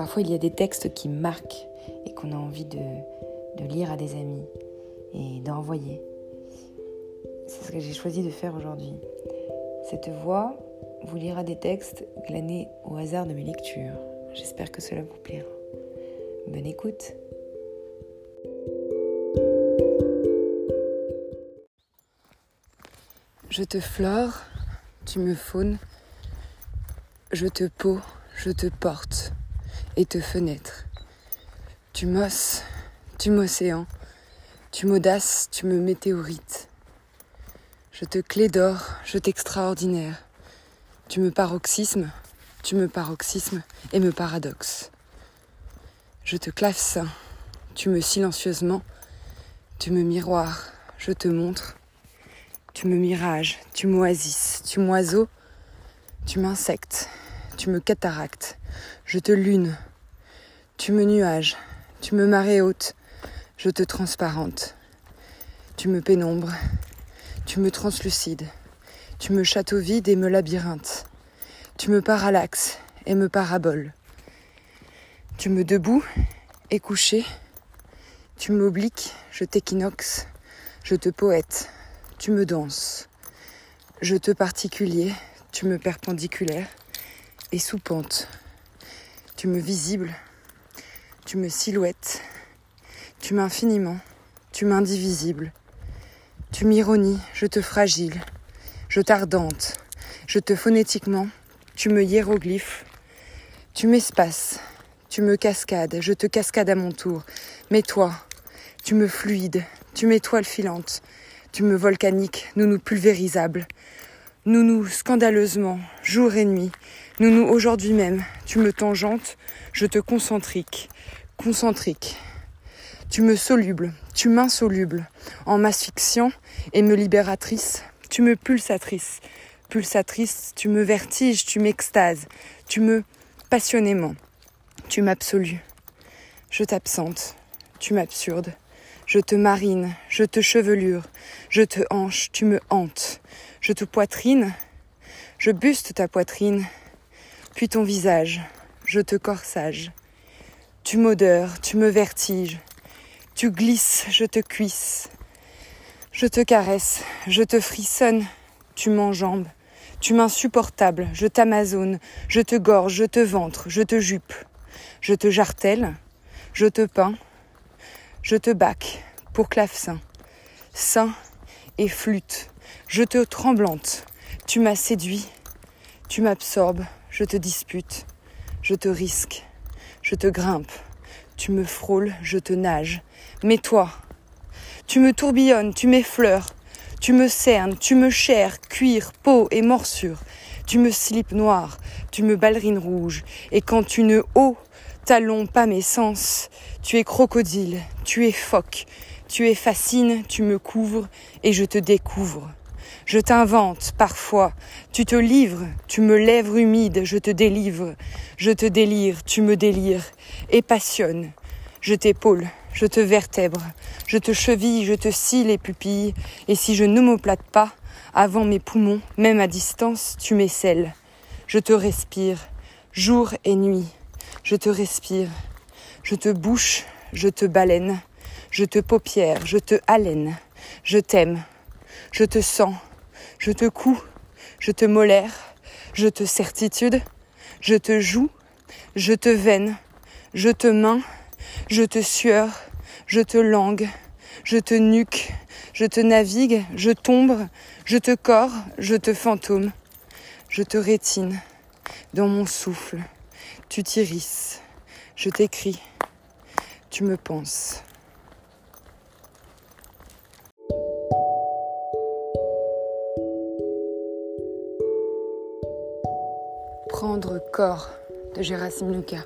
Parfois, il y a des textes qui marquent et qu'on a envie de, lire à des amis et d'envoyer. C'est ce que j'ai choisi de faire aujourd'hui. Cette voix vous lira des textes glanés au hasard de mes lectures. J'espère que cela vous plaira. Bonne écoute. Je te flore, tu me faunes, je te peau, je te porte et te fenêtre. Tu m'osses, tu m'océan, tu m'audaces, tu me météorites. Je te clé d'or, je t'extraordinaire. Tu me paroxysme, tu me paroxysme et me paradoxe. Je te clavecin, tu me silencieusement, tu me miroir, je te montre, tu me mirage, tu m'oasis, tu m'oiseau, tu m'insectes, tu me cataractes, je te lune, tu me nuage, tu me marée haute, je te transparente, tu me pénombre, tu me translucide, tu me château vide et me labyrinthe, tu me parallaxes et me parabole, tu me debout et couché, tu m'obliques, je t'équinoxe, je te poète, tu me danses. Je te particulier, tu me perpendiculaire et sous pente. Tu me visible, tu me silhouette, tu m'infiniment, tu m'indivisible. Tu m'ironies, je te fragile, je t'ardente, je te phonétiquement, tu me hiéroglyphe, tu m'espaces, tu me cascades, je te cascade à mon tour. Mais toi, tu me fluides, tu m'étoiles filantes, tu me volcaniques, nous nous pulvérisables. Nous nous scandaleusement, jour et nuit. Nous aujourd'hui même, tu me tangentes, je te concentrique, concentrique. Tu me soluble, tu m'insoluble, en m'asphyxiant et me libératrice, tu me pulsatrice, pulsatrice, tu me vertiges, tu m'extases, tu me passionnément, tu m'absolues. Je t'absente, tu m'absurdes. Je te marine, je te chevelure, je te hanche, tu me hantes, je te poitrine, je buste ta poitrine, puis ton visage, je te corsage. Tu m'odeurs, tu me vertiges, tu glisses, je te cuisse, je te caresse, je te frissonne, tu m'enjambes, tu m'insupportable, je t'amazone, je te gorge, je te ventre, je te jupe, je te jartelle, je te peins, je te bac pour clavecin, sein et flûte. Je te tremblante, tu m'as séduit, tu m'absorbes, je te dispute, je te risque, je te grimpe, tu me frôles, je te nage. Mais toi, tu me tourbillonnes, tu m'effleures, tu me cernes, tu me chères, cuir, peau et morsure. Tu me slip noir, tu me ballerines rouge, et quand tu ne hauts talons pas mes sens, tu es crocodile, tu es phoque, tu es fascine, tu me couvres et je te découvre. Je t'invente parfois, tu te livres, tu me lèvres humide, je te délivre, je te délire, tu me délires. Et passionne. Je t'épaule, je te vertèbre, je te cheville, je te scie les pupilles, et si je n'omoplate pas, avant mes poumons, même à distance, tu m'esselles. Je te respire, jour et nuit, je te respire, je te bouche, je te baleine, je te paupière, je te haleine, je t'aime, je te sens, je te couds, je te molaire, je te certitude, je te joue, je te veine, je te main, je te sueur, je te langue, je te nuque, je te navigue, je tombe, je te corps, je te fantôme, je te rétine dans mon souffle, tu t'irisses, je t'écris, tu me penses. Prendre corps de Gérasime Lucas.